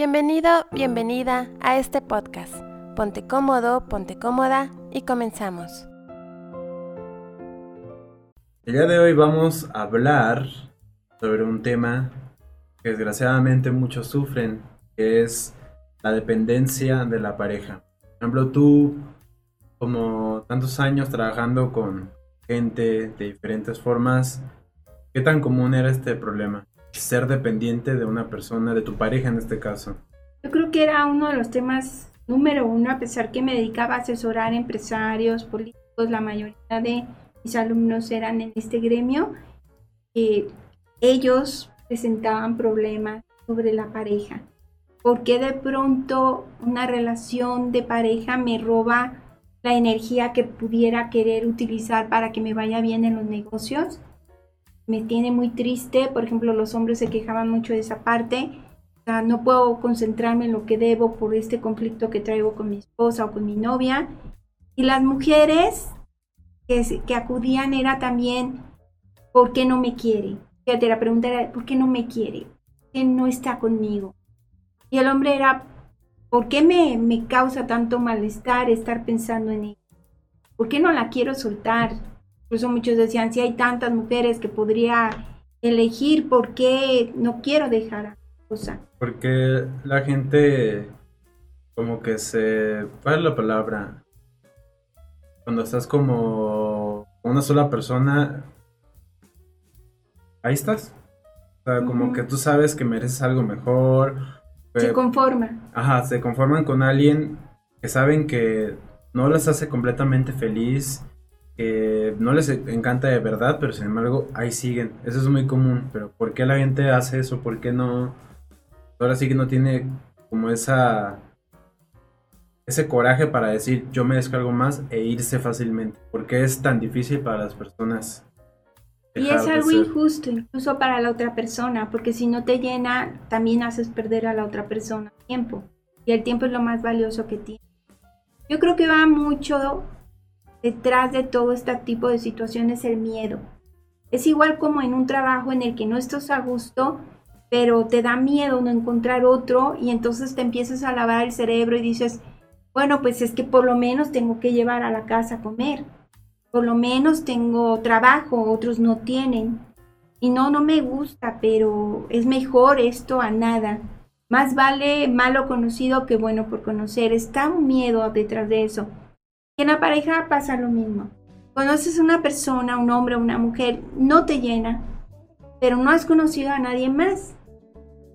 Bienvenido, bienvenida a este podcast. Ponte cómodo, ponte cómoda y comenzamos. El día de hoy vamos a hablar sobre un tema que desgraciadamente muchos sufren, que es la dependencia de la pareja. Por ejemplo, tú, como tantos años trabajando con gente de diferentes formas, ¿qué tan común era este problema? Ser dependiente de una persona, de tu pareja en este caso? Yo creo que era uno de los temas número uno, a pesar que me dedicaba a asesorar empresarios, políticos, la mayoría de mis alumnos eran en este gremio, eh, ellos presentaban problemas sobre la pareja. ¿Por qué de pronto una relación de pareja me roba la energía que pudiera querer utilizar para que me vaya bien en los negocios? Me tiene muy triste. Por ejemplo, los hombres se quejaban mucho de esa parte. no puedo concentrarme en lo que debo por este conflicto que traigo con mi esposa o con mi novia. Y las mujeres que, acudían era también, ¿por qué no me quiere? Fíjate, la pregunta era, ¿por qué no me quiere? ¿Por qué no está conmigo? Y el hombre era, ¿por qué me, me causa tanto malestar estar pensando en ella? ¿Por qué no la quiero soltar? Incluso muchos decían, si hay tantas mujeres que podría elegir, ¿por qué no quiero dejar a cosa? Porque la gente como que se... ¿Cuál es la palabra? Cuando estás como una sola persona, ahí estás. O sea, como que tú sabes que mereces algo mejor. Se conforman. Ajá, se conforman con alguien que saben que no les hace completamente feliz no les encanta de verdad, pero sin embargo ahí siguen. Eso es muy común, pero ¿por qué la gente hace eso? ¿Por qué no? Ahora sí que no tiene como esa ese coraje para decir yo me descargo más e irse fácilmente. ¿Por qué es tan difícil para las personas? Y es algo injusto incluso para la otra persona, porque si no te llena, también haces perder a la otra persona tiempo. Y el tiempo es lo más valioso que tiene. Yo creo que va mucho detrás de todo este tipo de situaciones el miedo. Es igual como en un trabajo en el que no estás a gusto, pero te da miedo no encontrar otro y entonces te empiezas a lavar el cerebro y dices, bueno, pues es que por lo menos tengo que llevar a la casa a comer, por lo menos tengo trabajo, otros no tienen. Y no, no me gusta, pero es mejor esto a nada. Más vale malo conocido que bueno por conocer. Está un miedo detrás de eso en la pareja pasa lo mismo. Conoces una persona, un hombre una mujer, no te llena, pero no has conocido a nadie más.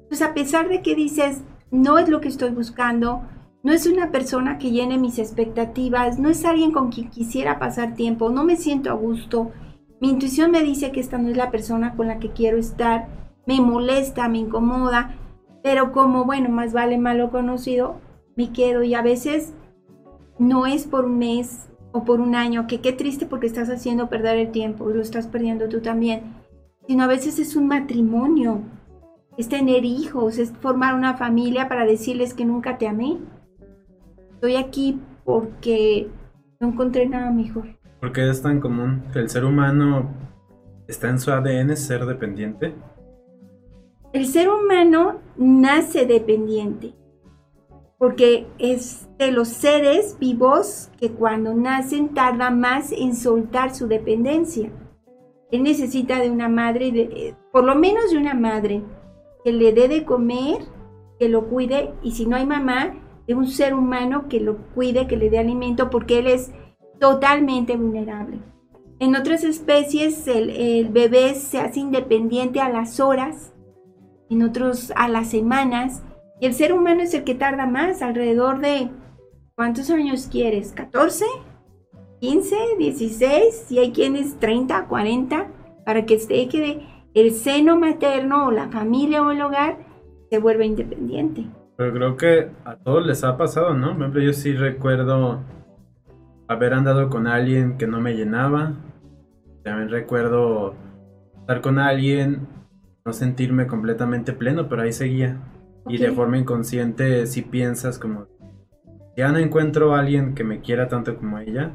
Pues a pesar de que dices, no es lo que estoy buscando, no es una persona que llene mis expectativas, no es alguien con quien quisiera pasar tiempo, no me siento a gusto, mi intuición me dice que esta no es la persona con la que quiero estar, me molesta, me incomoda, pero como, bueno, más vale malo conocido, me quedo y a veces no es por un mes o por un año, que qué triste porque estás haciendo perder el tiempo y lo estás perdiendo tú también, sino a veces es un matrimonio, es tener hijos, es formar una familia para decirles que nunca te amé. Estoy aquí porque no encontré nada mejor. Porque es tan común que el ser humano está en su ADN ser dependiente. El ser humano nace dependiente porque es de los seres vivos que cuando nacen tarda más en soltar su dependencia. Él necesita de una madre, de, por lo menos de una madre, que le dé de comer, que lo cuide, y si no hay mamá, de un ser humano que lo cuide, que le dé alimento, porque él es totalmente vulnerable. En otras especies el, el bebé se hace independiente a las horas, en otros a las semanas, y el ser humano es el que tarda más, alrededor de, ¿cuántos años quieres? ¿14? ¿15? ¿16? Y hay quienes 30, 40, para que esté que el seno materno o la familia o el hogar se vuelva independiente. Pero creo que a todos les ha pasado, ¿no? Por ejemplo, yo sí recuerdo haber andado con alguien que no me llenaba. También recuerdo estar con alguien, no sentirme completamente pleno, pero ahí seguía. Y de forma inconsciente si piensas como, ya no encuentro a alguien que me quiera tanto como ella,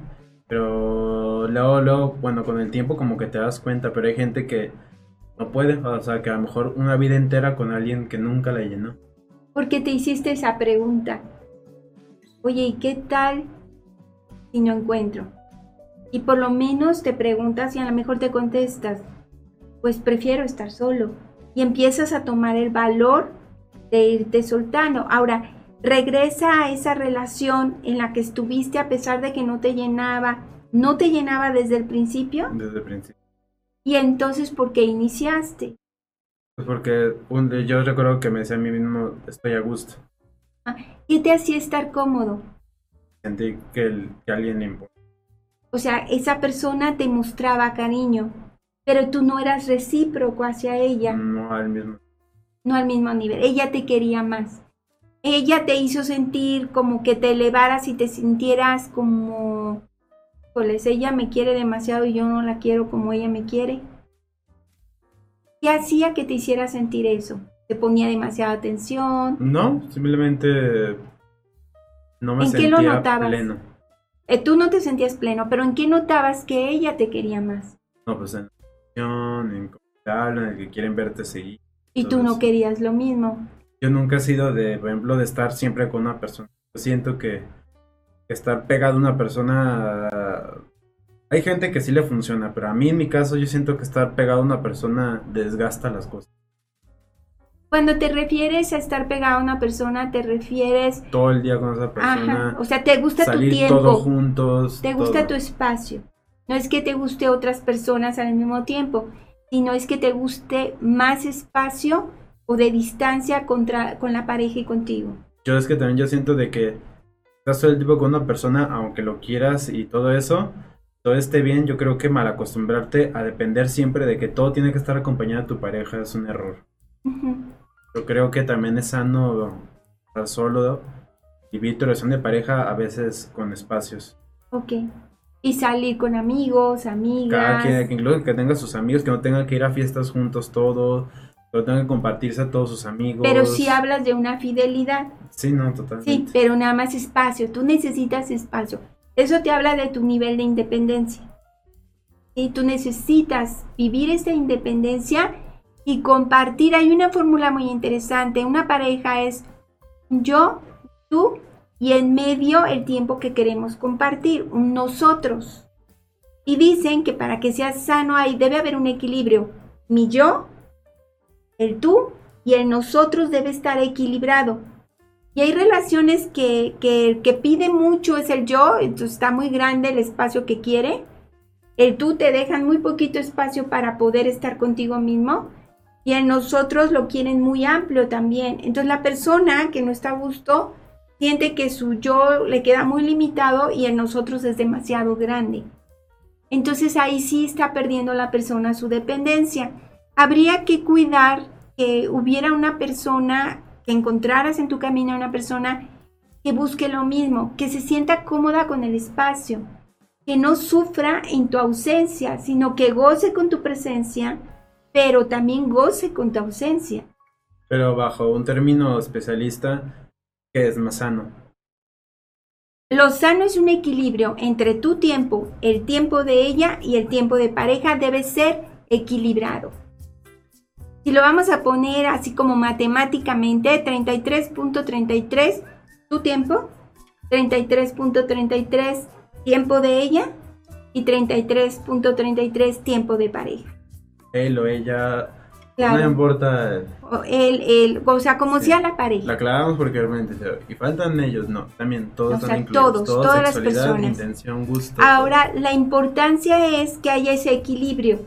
pero luego, luego, bueno, con el tiempo como que te das cuenta, pero hay gente que no puede, o sea, que a lo mejor una vida entera con alguien que nunca la llenó. porque te hiciste esa pregunta. Oye, ¿y qué tal si no encuentro? Y por lo menos te preguntas y a lo mejor te contestas, pues prefiero estar solo. Y empiezas a tomar el valor de irte soltando. Ahora, regresa a esa relación en la que estuviste a pesar de que no te llenaba. ¿No te llenaba desde el principio? Desde el principio. ¿Y entonces por qué iniciaste? Pues porque yo recuerdo que me decía a mí mismo, estoy a gusto. Ah, ¿Qué te hacía estar cómodo? Sentí que, el, que alguien le importa. O sea, esa persona te mostraba cariño, pero tú no eras recíproco hacia ella. No al mismo. No al mismo nivel. Ella te quería más. Ella te hizo sentir como que te elevaras y te sintieras como, pues ella me quiere demasiado y yo no la quiero como ella me quiere. ¿Qué hacía que te hiciera sentir eso? ¿Te ponía demasiada atención? No, simplemente no me sentía qué lo notabas? pleno. Eh, tú no te sentías pleno, pero ¿en qué notabas que ella te quería más? No, pues en en en el que quieren verte seguir. Y tú no querías lo mismo. Yo nunca he sido de, por ejemplo, de estar siempre con una persona. siento que estar pegado a una persona hay gente que sí le funciona, pero a mí en mi caso yo siento que estar pegado a una persona desgasta las cosas. Cuando te refieres a estar pegado a una persona, te refieres... Todo el día con esa persona. O sea, te gusta tu tiempo. todos juntos. Te gusta tu espacio. No es que te guste otras personas al mismo tiempo, sino es que te guste más espacio o de distancia contra, con la pareja y contigo. Yo es que también yo siento de que estás todo el tiempo con una persona, aunque lo quieras y todo eso, todo esté bien, yo creo que mal acostumbrarte a depender siempre de que todo tiene que estar acompañado de tu pareja es un error. Yo creo que también es sano estar solo y vivir tu relación de pareja a veces con espacios. Ok. Y salir con amigos, amigas. Cada quien, incluso que tenga sus amigos, que no tengan que ir a fiestas juntos todo, pero tengan que compartirse a todos sus amigos. Pero si hablas de una fidelidad. Sí, no, totalmente. Sí, pero nada más espacio, tú necesitas espacio. Eso te habla de tu nivel de independencia. Y tú necesitas vivir esa independencia y compartir. Hay una fórmula muy interesante. Una pareja es yo, tú y en medio el tiempo que queremos compartir, nosotros. Y dicen que para que sea sano ahí debe haber un equilibrio. Mi yo, el tú y el nosotros debe estar equilibrado. Y hay relaciones que, que, que pide mucho es el yo, entonces está muy grande el espacio que quiere. El tú te dejan muy poquito espacio para poder estar contigo mismo. Y en nosotros lo quieren muy amplio también. Entonces la persona que no está a gusto siente que su yo le queda muy limitado y en nosotros es demasiado grande. Entonces ahí sí está perdiendo la persona su dependencia. Habría que cuidar que hubiera una persona que encontraras en tu camino una persona que busque lo mismo, que se sienta cómoda con el espacio, que no sufra en tu ausencia, sino que goce con tu presencia, pero también goce con tu ausencia. Pero bajo un término especialista, ¿qué es más sano? Lo sano es un equilibrio entre tu tiempo, el tiempo de ella y el tiempo de pareja debe ser equilibrado. Si lo vamos a poner así como matemáticamente, 33.33 tu tiempo, 33.33 tiempo de ella y 33.33 tiempo de pareja. Él o ella, no importa. O, él, o sea, como sea la pareja. La aclaramos porque realmente, y faltan ellos, no, también todos o sea, Todos, todas las personas. Intención, gusto. Ahora, la importancia es que haya ese equilibrio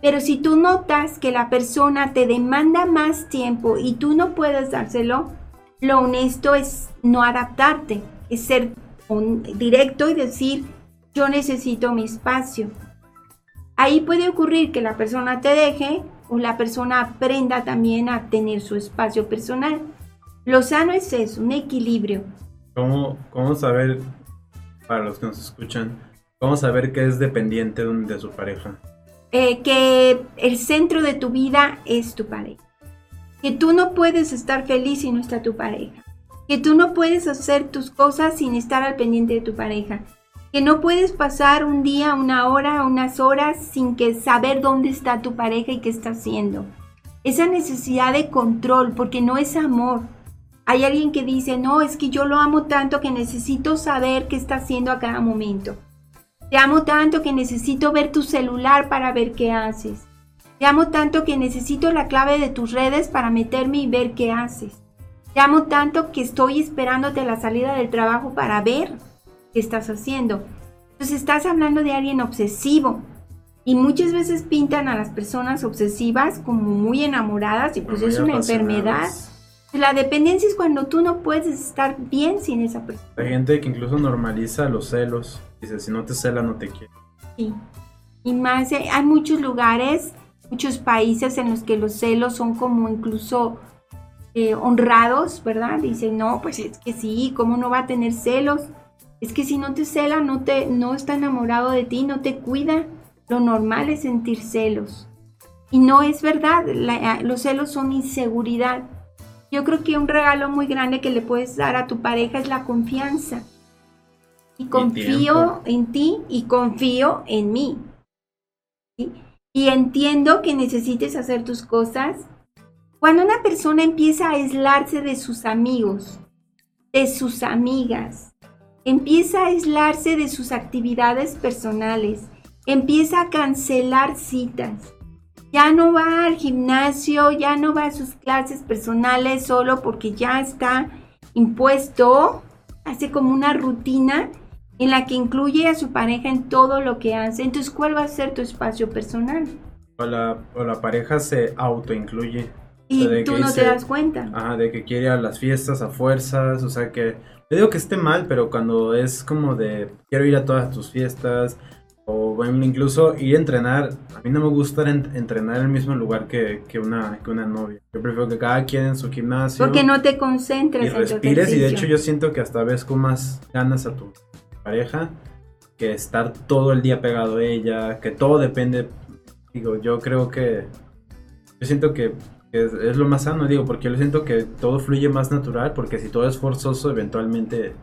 pero si tú notas que la persona te demanda más tiempo y tú no puedes dárselo, lo honesto es no adaptarte, es ser directo y decir, yo necesito mi espacio. Ahí puede ocurrir que la persona te deje o la persona aprenda también a tener su espacio personal. Lo sano es eso, un equilibrio. ¿Cómo, cómo saber, para los que nos escuchan, cómo saber que es dependiente de su pareja? Eh, que el centro de tu vida es tu pareja. Que tú no puedes estar feliz si no está tu pareja. Que tú no puedes hacer tus cosas sin estar al pendiente de tu pareja. Que no puedes pasar un día, una hora, unas horas sin que saber dónde está tu pareja y qué está haciendo. Esa necesidad de control, porque no es amor. Hay alguien que dice, no, es que yo lo amo tanto que necesito saber qué está haciendo a cada momento. Te amo tanto que necesito ver tu celular para ver qué haces. Te amo tanto que necesito la clave de tus redes para meterme y ver qué haces. Te amo tanto que estoy esperándote la salida del trabajo para ver qué estás haciendo. Entonces estás hablando de alguien obsesivo. Y muchas veces pintan a las personas obsesivas como muy enamoradas y pues es una enfermedad. La dependencia es cuando tú no puedes estar bien sin esa persona. Hay gente que incluso normaliza los celos. Dice, si no te cela, no te quiere. Sí. Y más, eh, hay muchos lugares, muchos países en los que los celos son como incluso eh, honrados, ¿verdad? Dicen, no, pues es que sí, ¿cómo no va a tener celos? Es que si no te cela, no, te, no está enamorado de ti, no te cuida. Lo normal es sentir celos. Y no es verdad, los celos son inseguridad. Yo creo que un regalo muy grande que le puedes dar a tu pareja es la confianza. Y confío en ti y confío en mí. Y entiendo que necesites hacer tus cosas. Cuando una persona empieza a aislarse de sus amigos, de sus amigas, empieza a aislarse de sus actividades personales, empieza a cancelar citas, ya no va al gimnasio, ya no va a sus clases personales solo porque ya está impuesto, hace como una rutina en la que incluye a su pareja en todo lo que hace. Entonces, ¿cuál va a ser tu espacio personal? O la, o la pareja se autoincluye. Y tú no te das cuenta. Ajá, de que quiere a las fiestas a fuerzas, o sea que... Yo digo que esté mal, pero cuando es como de quiero ir a todas tus fiestas, o bueno, incluso ir a entrenar. A mí no me gusta entrenar en el mismo lugar que, que, una, que una novia. Yo prefiero que cada quien en su gimnasio. Porque no te concentres y respires. y de hecho, yo siento que hasta ves con más ganas a tu pareja que estar todo el día pegado a ella. Que todo depende. Digo, yo creo que. Yo siento que es, es, lo más sano, digo, porque yo siento que todo fluye más natural, porque si todo es forzoso, eventualmente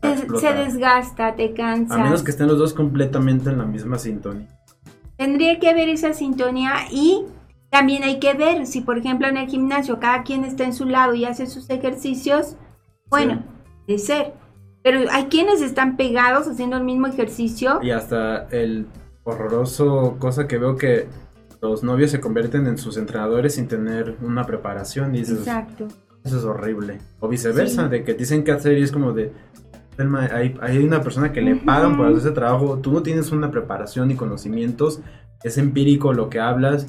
se desgasta, te cansa. A menos que estén los dos completamente en la misma sintonía. Tendría que haber esa sintonía y también hay que ver si, por ejemplo, en el gimnasio cada quien está en su lado y hace sus ejercicios, bueno, de ser. Pero hay quienes están pegados haciendo el mismo ejercicio. Y hasta el horroroso cosa que veo que los novios se convierten en sus entrenadores sin tener una preparación. Dices, Exacto. Eso es horrible. O viceversa, de que dicen que hacer y es como de, hay, una persona que le pagan por hacer ese trabajo, tú no tienes una preparación ni conocimientos, es empírico lo que hablas.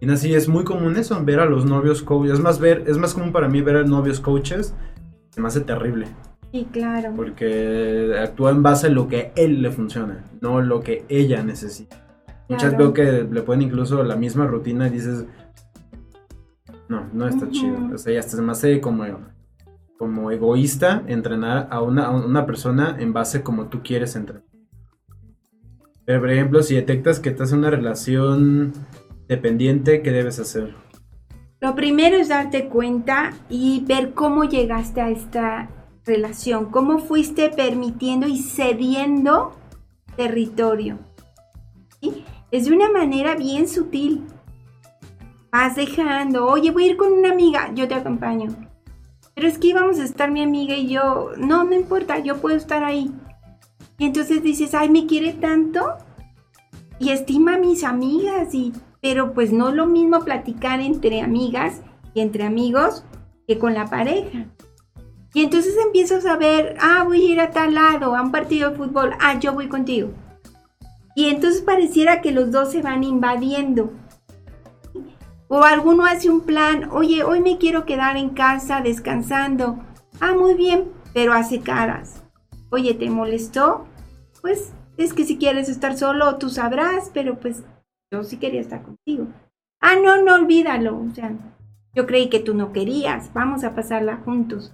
Y así es muy común eso, ver a los novios coaches. Es más, ver, es más común para mí ver a novios coaches, se me hace terrible. Sí, claro. Porque actúa en base a lo que él le funciona, no lo que ella necesita. Muchas veo que le ponen incluso la misma rutina y dices, no, no está chido. O sea, ya se me hace como como egoísta entrenar a una, persona en base como tú quieres entrenar. Pero, por ejemplo, si detectas que estás en una relación dependiente, ¿qué debes hacer? Lo primero es darte cuenta y ver cómo llegaste a esta relación, cómo fuiste permitiendo y cediendo territorio. Es de una manera bien sutil. Vas dejando, oye, voy a ir con una amiga, yo te acompaño pero es que íbamos a estar mi amiga y yo, no, no importa, yo puedo estar ahí. Y entonces dices, ay, me quiere tanto y estima a mis amigas, y, pero pues no lo mismo platicar entre amigas y entre amigos que con la pareja. Y entonces empiezas a ver, ah, voy a ir a tal lado, a un partido de fútbol, ah, yo voy contigo. Y entonces pareciera que los dos se van invadiendo. O alguno hace un plan, oye, hoy me quiero quedar en casa descansando. Ah, muy bien, pero hace caras. Oye, ¿te molestó? Pues es que si quieres estar solo, tú sabrás, pero pues yo sí quería estar contigo. Ah, no, no olvídalo. O sea, yo creí que tú no querías. Vamos a pasarla juntos.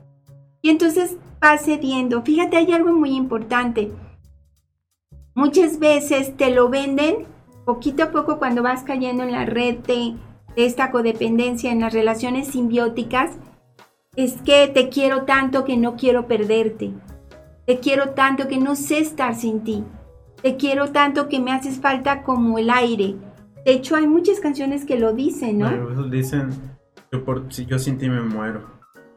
Y entonces va cediendo. Fíjate, hay algo muy importante. Muchas veces te lo venden poquito a poco cuando vas cayendo en la red de esta codependencia en las relaciones simbióticas es que te quiero tanto que no quiero perderte. Te quiero tanto que no sé estar sin ti. Te quiero tanto que me haces falta como el aire. De hecho, hay muchas canciones que lo dicen, ¿no? dicen, yo, por, si yo sin ti me muero.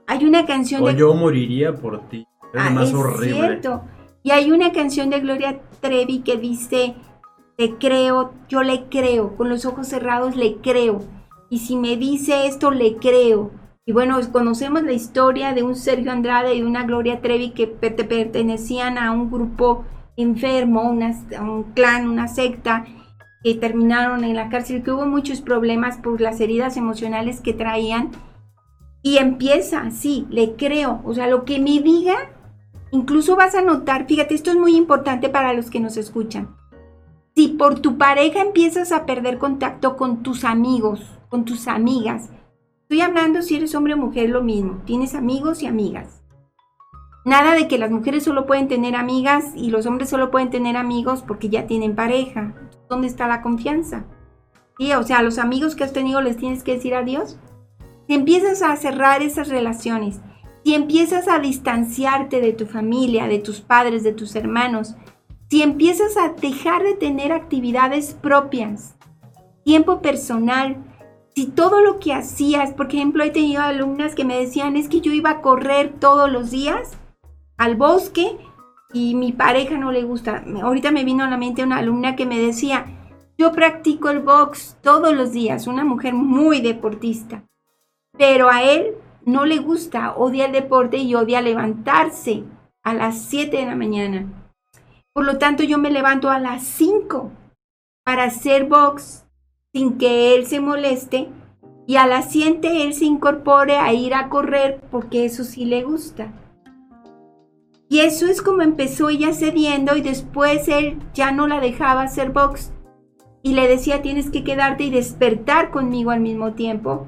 Hay una canción o yo moriría por ti. Es ah, más horrible. Cierto. Y hay una canción de Gloria Trevi que dice, te creo, yo le creo, con los ojos cerrados le creo. Y si me dice esto, le creo. Y bueno, conocemos la historia de un Sergio Andrade y una Gloria Trevi que pertenecían a un grupo enfermo, un clan, una secta, que terminaron en la cárcel, que hubo muchos problemas por las heridas emocionales que traían. Y empieza, sí, le creo. O sea, lo que me diga, incluso vas a notar, fíjate, esto es muy importante para los que nos escuchan. Si por tu pareja empiezas a perder contacto con tus amigos, con tus amigas, Estoy hablando si eres hombre o mujer, lo mismo. Tienes amigos y amigas. Nada de que las mujeres solo pueden tener amigas y los hombres solo pueden tener amigos porque ya tienen pareja. ¿Dónde está la confianza? O sea, a los amigos que has tenido les tienes que decir adiós. Si empiezas a cerrar esas relaciones, si empiezas a distanciarte de tu familia, de tus padres, de tus hermanos, si empiezas a dejar de tener actividades propias, tiempo personal, si todo lo que hacías, por ejemplo, he tenido alumnas que me decían, es que yo iba a correr todos los días al bosque y mi pareja no le gusta. Ahorita me vino a la mente una alumna que me decía, yo practico el box todos los días, una mujer muy deportista, pero a él no le gusta, odia el deporte y odia levantarse a las 7 de la mañana. Por lo tanto, yo me levanto a las 5 para hacer box sin que él se moleste y a la siguiente él se incorpore a ir a correr porque eso sí le gusta. Y eso es como empezó ella cediendo y después él ya no la dejaba hacer box y le decía tienes que quedarte y despertar conmigo al mismo tiempo.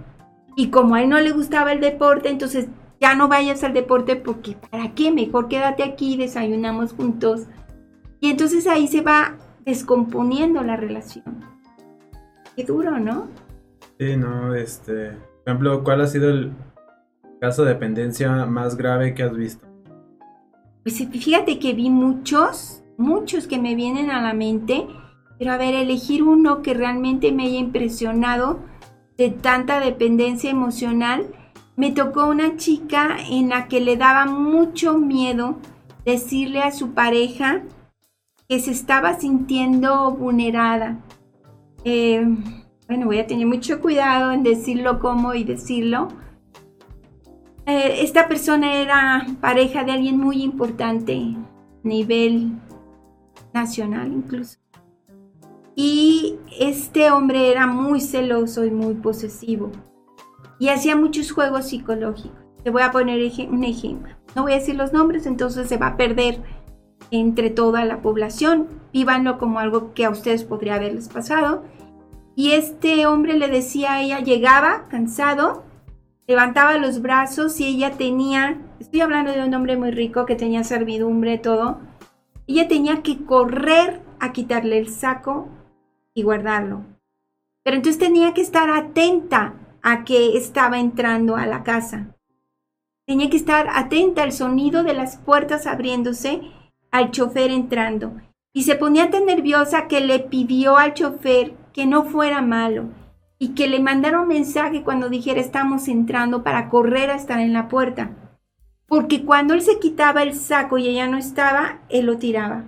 Y como a él no le gustaba el deporte, entonces ya no vayas al deporte porque ¿para qué? Mejor quédate aquí, desayunamos juntos. Y entonces ahí se va descomponiendo la relación duro, ¿no? Sí, no, este. Por ejemplo, ¿cuál ha sido el caso de dependencia más grave que has visto? Pues fíjate que vi muchos, muchos que me vienen a la mente, pero a ver, elegir uno que realmente me haya impresionado de tanta dependencia emocional, me tocó una chica en la que le daba mucho miedo decirle a su pareja que se estaba sintiendo vulnerada, eh, bueno, voy a tener mucho cuidado en decirlo cómo y decirlo. Eh, esta persona era pareja de alguien muy importante, nivel nacional incluso. Y este hombre era muy celoso y muy posesivo. Y hacía muchos juegos psicológicos. Te voy a poner un ejemplo. No voy a decir los nombres, entonces se va a perder entre toda la población. Vívanlo como algo que a ustedes podría haberles pasado. Y este hombre le decía a ella, llegaba cansado, levantaba los brazos y ella tenía, estoy hablando de un hombre muy rico que tenía servidumbre, todo, ella tenía que correr a quitarle el saco y guardarlo. Pero entonces tenía que estar atenta a que estaba entrando a la casa. Tenía que estar atenta al sonido de las puertas abriéndose al chofer entrando. Y se ponía tan nerviosa que le pidió al chofer que no fuera malo y que le mandara un mensaje cuando dijera estamos entrando para correr a estar en la puerta. Porque cuando él se quitaba el saco y ella no estaba, él lo tiraba.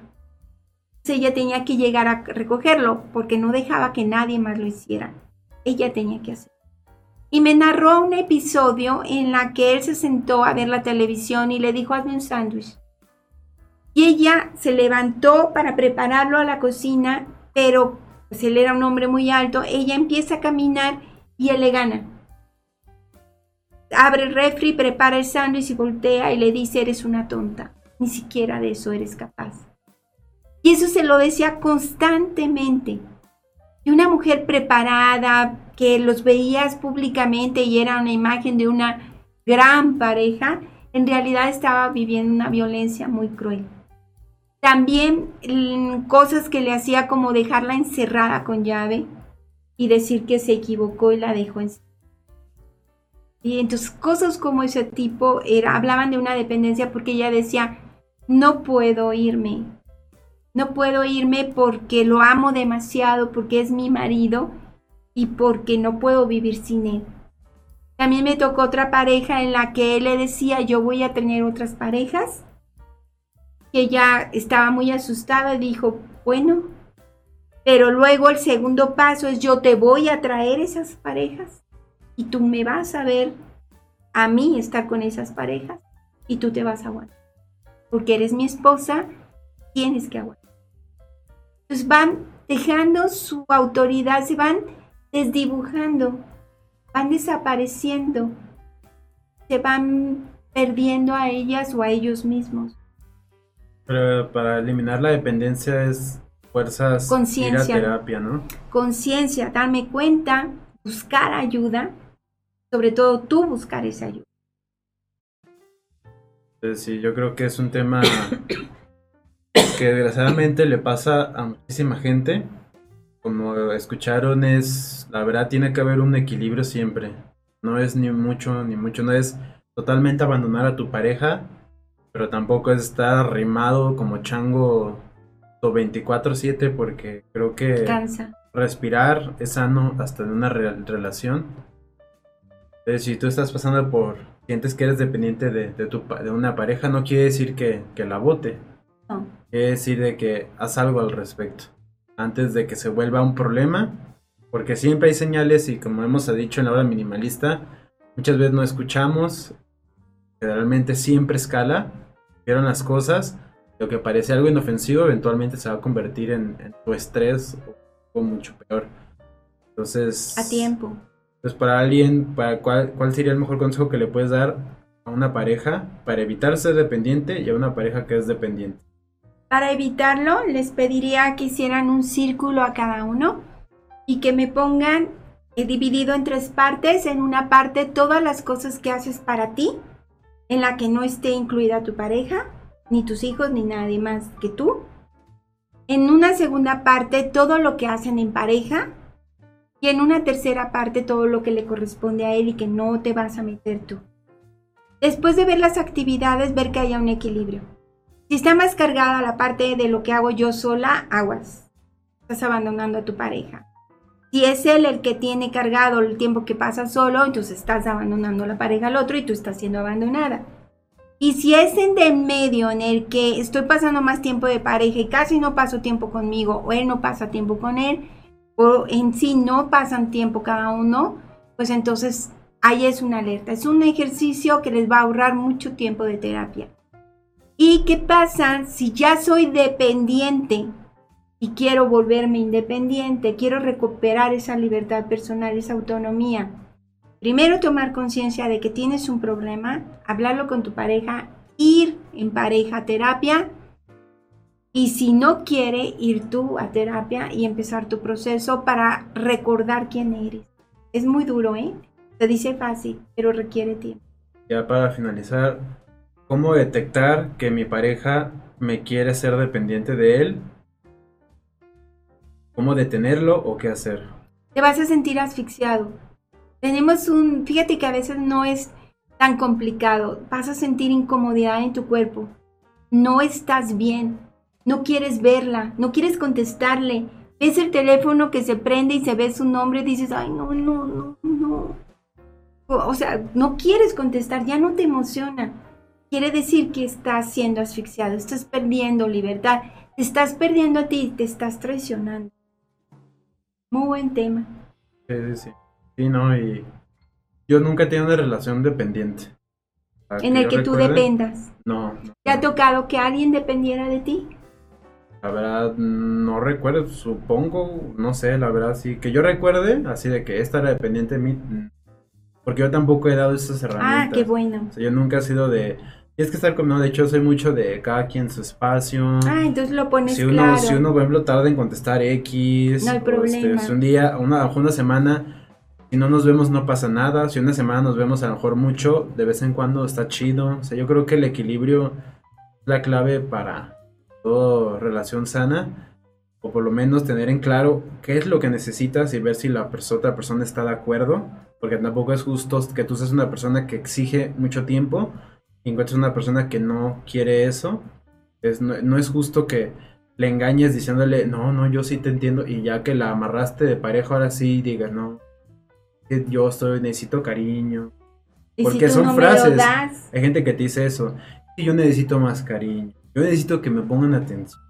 Ella tenía que llegar a recogerlo porque no dejaba que nadie más lo hiciera. Ella tenía que hacerlo. Y me narró un episodio en la que él se sentó a ver la televisión y le dijo hazme un sándwich. Y ella se levantó para prepararlo a la cocina, pero pues él era un hombre muy alto, ella empieza a caminar y él le gana. Abre el refri, prepara el sándwich y voltea y le dice, eres una tonta, ni siquiera de eso eres capaz. Y eso se lo decía constantemente. Y una mujer preparada, que los veías públicamente y era una imagen de una gran pareja, en realidad estaba viviendo una violencia muy cruel. También mm, cosas que le hacía como dejarla encerrada con llave y decir que se equivocó y la dejó encerrada. Y entonces cosas como ese tipo era, hablaban de una dependencia porque ella decía, no puedo irme, no puedo irme porque lo amo demasiado, porque es mi marido y porque no puedo vivir sin él. También me tocó otra pareja en la que él le decía, yo voy a tener otras parejas. Que ella estaba muy asustada y dijo, bueno, pero luego el segundo paso es yo te voy a traer esas parejas y tú me vas a ver a mí estar con esas parejas y tú te vas a aguantar. Porque eres mi esposa, tienes que aguantar. Entonces van dejando su autoridad, se van desdibujando, van desapareciendo, se van perdiendo a ellas o a ellos mismos. Pero para eliminar la dependencia es fuerzas conciencia, terapia, ¿no? Conciencia, darme cuenta, buscar ayuda, sobre todo tú buscar esa ayuda. Sí, yo creo que es un tema que desgraciadamente le pasa a muchísima gente. Como escucharon, es la verdad tiene que haber un equilibrio siempre. No es ni mucho ni mucho, no es totalmente abandonar a tu pareja, pero tampoco es estar arrimado como chango 24/7 porque creo que respirar es sano hasta en una relación. Entonces, si tú estás pasando por, sientes que eres dependiente de, tu, de una pareja, no quiere decir que, la bote. Quiere decir de que haz algo al respecto. Antes de que se vuelva un problema. Porque siempre hay señales y como hemos dicho en la hora minimalista, muchas veces no escuchamos. Generalmente siempre escala. Vieron las cosas lo que parece algo inofensivo eventualmente se va a convertir en, tu estrés o, mucho peor. Entonces... A tiempo. Pues para alguien, para cuál, ¿cuál sería el mejor consejo que le puedes dar a una pareja para evitar ser dependiente y a una pareja que es dependiente? Para evitarlo, les pediría que hicieran un círculo a cada uno y que me pongan eh, dividido en tres partes. En una parte todas las cosas que haces para ti, en la que no esté incluida tu pareja ni tus hijos, ni nadie más que tú. En una segunda parte, todo lo que hacen en pareja. Y en una tercera parte, todo lo que le corresponde a él y que no te vas a meter tú. Después de ver las actividades, ver que haya un equilibrio. Si está más cargada la parte de lo que hago yo sola, aguas. Estás abandonando a tu pareja. Si es él el que tiene cargado el tiempo que pasa solo, entonces estás abandonando a la pareja al otro y tú estás siendo abandonada. Y si es en de medio en el que estoy pasando más tiempo de pareja y casi no paso tiempo conmigo, o él no pasa tiempo con él, o en sí no pasan tiempo cada uno, pues entonces ahí es una alerta. Es un ejercicio que les va a ahorrar mucho tiempo de terapia. ¿Y qué pasa si ya soy dependiente y quiero volverme independiente? Quiero recuperar esa libertad personal, esa autonomía Primero tomar conciencia de que tienes un problema, hablarlo con tu pareja, ir en pareja a terapia y si no quiere ir tú a terapia y empezar tu proceso para recordar quién eres. Es muy duro, ¿eh? Se dice fácil, pero requiere tiempo. Ya para finalizar, ¿cómo detectar que mi pareja me quiere ser dependiente de él? ¿Cómo detenerlo o qué hacer? Te vas a sentir asfixiado tenemos un, fíjate que a veces no es tan complicado, vas a sentir incomodidad en tu cuerpo, no estás bien, no quieres verla, no quieres contestarle, ves el teléfono que se prende y se ve su nombre y dices, ay, no, no, no, no. O sea, no quieres contestar, ya no te emociona. Quiere decir que estás siendo asfixiado, estás perdiendo libertad, te estás perdiendo a ti, te estás traicionando. Muy buen tema. Sí, sí, sí. Sí, no, y yo nunca he tenido una relación dependiente. En el que tú dependas. No, ¿Te ha tocado que alguien dependiera de ti? La verdad, no recuerdo, supongo, no sé, la verdad, sí. Que yo recuerde, así de que esta era dependiente de mí, porque yo tampoco he dado esas herramientas. Ah, qué bueno. O sea, yo nunca he sido de, tienes que estar conmigo, de hecho soy mucho de cada quien su espacio. Ah, entonces lo pones si uno, claro. Si uno, por ejemplo, tarda en contestar X. No hay este, problema. si un día, una, una semana si no nos vemos no pasa nada, si una semana nos vemos a lo mejor mucho, de vez en cuando está chido. O sea, yo creo que el equilibrio es la clave para toda relación sana. O por lo menos tener en claro qué es lo que necesitas y ver si la otra persona está de acuerdo. Porque tampoco es justo que tú seas una persona que exige mucho tiempo y encuentres una persona que no quiere eso. Es, no, no es justo que le engañes diciéndole, no, no, yo sí te entiendo. Y ya que la amarraste de pareja, ahora sí digas, no, yo estoy, necesito cariño. Porque son frases. Hay gente que te dice eso. Yo necesito más cariño. Yo necesito que me pongan atención.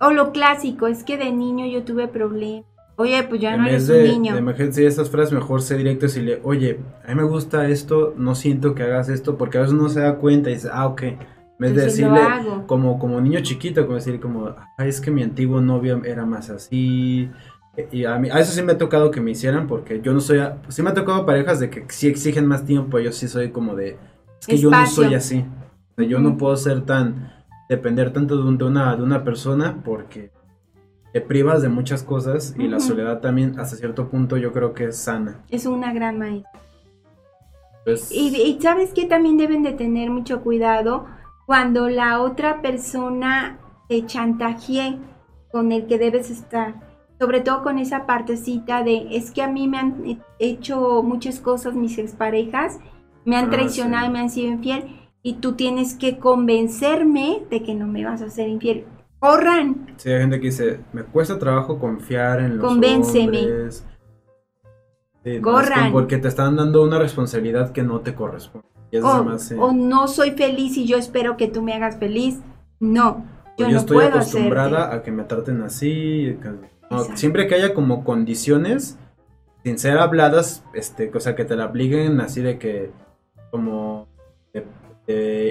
O lo clásico, es que de niño yo tuve problemas. Oye, pues ya no eres un niño. De emergencia, esas frases mejor sé directo y decirle, oye, a mí me gusta esto, no siento que hagas esto, porque a veces uno se da cuenta y dice, ah, ok. En vez de decirle, como, como niño chiquito, como decir, como, ah, es que mi antiguo novio era más así. Y a mí, a eso sí me ha tocado que me hicieran, porque yo no soy, pues sí me ha tocado parejas de que sí exigen más tiempo, yo sí soy como de, es que yo no soy así. yo no puedo ser tan, depender tanto de, una, de una persona, porque te privas de muchas cosas y la soledad también hasta cierto punto yo creo que es sana. Es una gran maestra. Pues y, sabes que también deben de tener mucho cuidado cuando la otra persona te chantajee con el que debes estar. Sobre todo con esa partecita de, es que a mí me han hecho muchas cosas mis exparejas, me han ah, traicionado y me han sido infiel, y tú tienes que convencerme de que no me vas a ser infiel corran. Sí, hay gente que dice, me cuesta trabajo confiar en los Convénceme. hombres. Corran. porque te están dando una responsabilidad que no te corresponde. o, no soy feliz y yo espero que tú me hagas feliz. No, yo, yo estoy acostumbrada a que me traten así. siempre que haya como condiciones, sin ser habladas, este, o sea, que te la apliquen así de que, como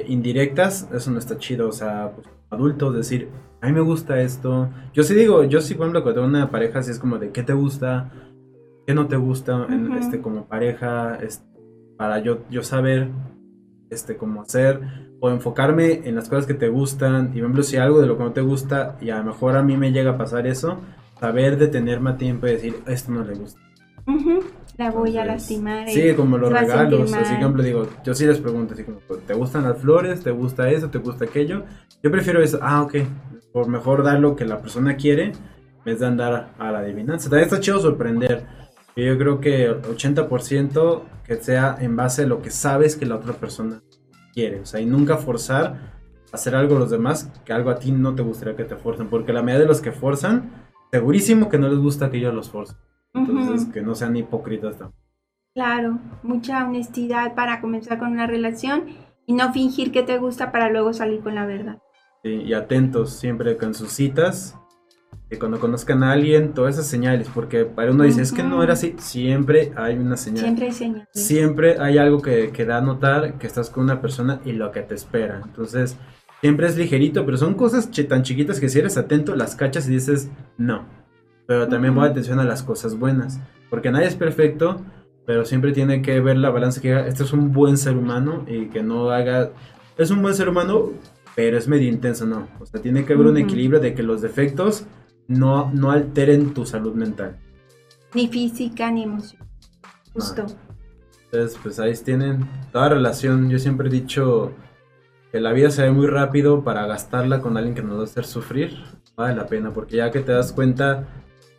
indirectas, eso no está chido. O sea, pues, adultos, decir, a mí me gusta esto. Yo sí digo, yo sí, por ejemplo, cuando tengo una pareja, así es como de, ¿qué te gusta? ¿Qué no te gusta? este, como pareja, este, para yo, yo saber, este, cómo hacer, o enfocarme en las cosas que te gustan, y por ejemplo, si algo de lo que no te gusta, y a lo mejor a mí me llega a pasar eso, saber detenerme a tiempo y decir, esto no le gusta. La voy a lastimar. Sí, como los regalos. Así que, ejemplo, digo, yo sí les pregunto, así como, ¿te gustan las flores? ¿Te gusta eso? ¿Te gusta aquello? Yo prefiero eso. Ah, ok por mejor dar lo que la persona quiere, en vez de andar a la adivinanza. También está chido sorprender. Yo creo que 80% que sea en base a lo que sabes que la otra persona quiere. O sea, y nunca forzar a hacer algo a los demás que algo a ti no te gustaría que te forcen. Porque la mayoría de los que forzan, segurísimo que no les gusta que ellos los forcen. Entonces, que no sean hipócritas tampoco. Claro, mucha honestidad para comenzar con una relación y no fingir que te gusta para luego salir con la verdad y atentos siempre con sus citas. Que cuando conozcan a alguien, todas esas señales, porque para uno dice, es que no era así, siempre hay una señal. Siempre hay señales. Siempre hay algo que, que da a notar que estás con una persona y lo que te espera. Entonces, siempre es ligerito, pero son cosas tan chiquitas que si eres atento, las cachas y dices, no. Pero también voy atención a las cosas buenas, porque nadie es perfecto, pero siempre tiene que ver la balanza que este es un buen ser humano y que no haga... Es un buen ser humano, pero es medio intenso, ¿no? O sea, tiene que haber un equilibrio de que los defectos no, no alteren tu salud mental. Ni física ni emocional. Justo. Entonces, pues ahí tienen toda relación. Yo siempre he dicho que la vida se ve muy rápido para gastarla con alguien que nos va a hacer sufrir. vale la pena, porque ya que te das cuenta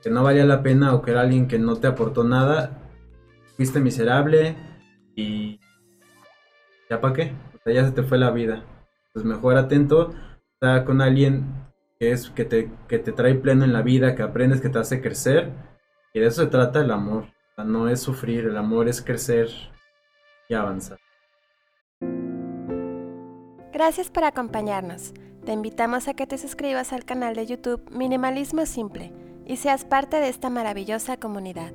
que no valía la pena o que era alguien que no te aportó nada, fuiste miserable y ya para qué, o sea, ya se te fue la vida pues mejor atento, está con alguien que es que te, que te trae pleno en la vida, que aprendes, que te hace crecer. Y de eso se trata el amor. no es sufrir, el amor es crecer y avanzar. Gracias por acompañarnos. Te invitamos a que te suscribas al canal de YouTube Minimalismo Simple y seas parte de esta maravillosa comunidad.